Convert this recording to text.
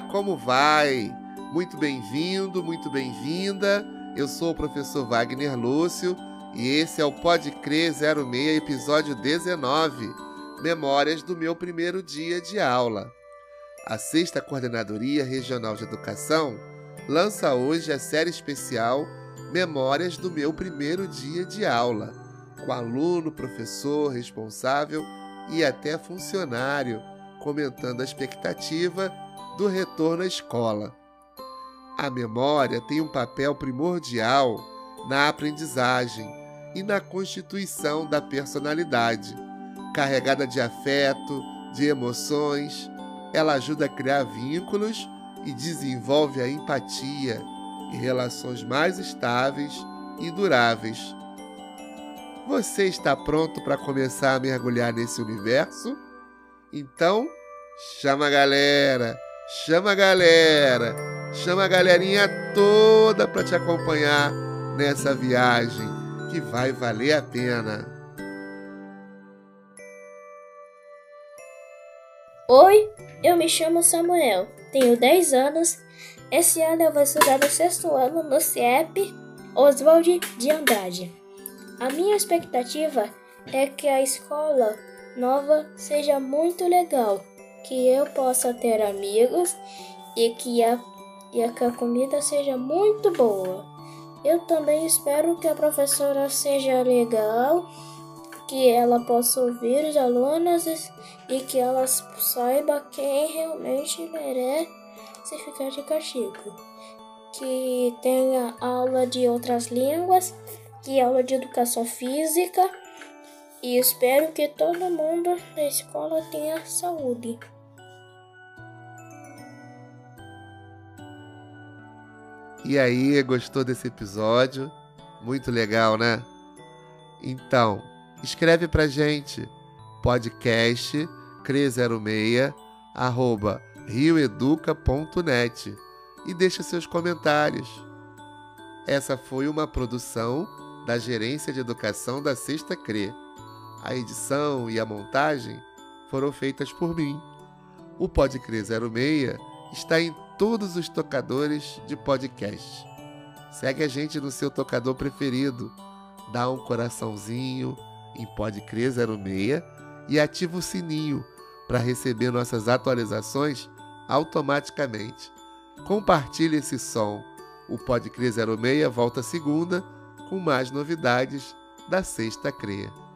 Como vai? Muito bem-vindo, muito bem-vinda. Eu sou o professor Wagner Lúcio e esse é o Pode Crer 06, episódio 19, Memórias do meu primeiro dia de aula. A sexta Coordenadoria Regional de Educação lança hoje a série especial Memórias do meu primeiro dia de aula, com aluno, professor, responsável e até funcionário comentando a expectativa do retorno à escola. A memória tem um papel primordial na aprendizagem e na constituição da personalidade. Carregada de afeto, de emoções, ela ajuda a criar vínculos e desenvolve a empatia e relações mais estáveis e duráveis. Você está pronto para começar a mergulhar nesse universo? Então, chama a galera, chama a galera, chama a galerinha toda para te acompanhar nessa viagem que vai valer a pena. Oi, eu me chamo Samuel, tenho 10 anos. Esse ano eu vou estudar no sexto ano no CIEP Oswald de Andrade. A minha expectativa é que a escola nova seja muito legal, que eu possa ter amigos e que a, e que a comida seja muito boa. Eu também espero que a professora seja legal, que ela possa ouvir os alunos e que ela saiba quem realmente merece ficar de castigo. Que tenha aula de outras línguas, que aula de educação física e espero que todo mundo da escola tenha saúde. E aí, gostou desse episódio? Muito legal, né? Então, escreve pra gente podcast cre06 arroba rioeduca.net e deixa seus comentários. Essa foi uma produção da Gerência de Educação da Sexta CRE. A edição e a montagem foram feitas por mim. O Podcre 06 está em todos os tocadores de podcast. Segue a gente no seu tocador preferido, dá um coraçãozinho em Podcre 06 e ativa o sininho para receber nossas atualizações automaticamente. Compartilhe esse som. O Podcre 06 volta segunda com mais novidades da Sexta CREA.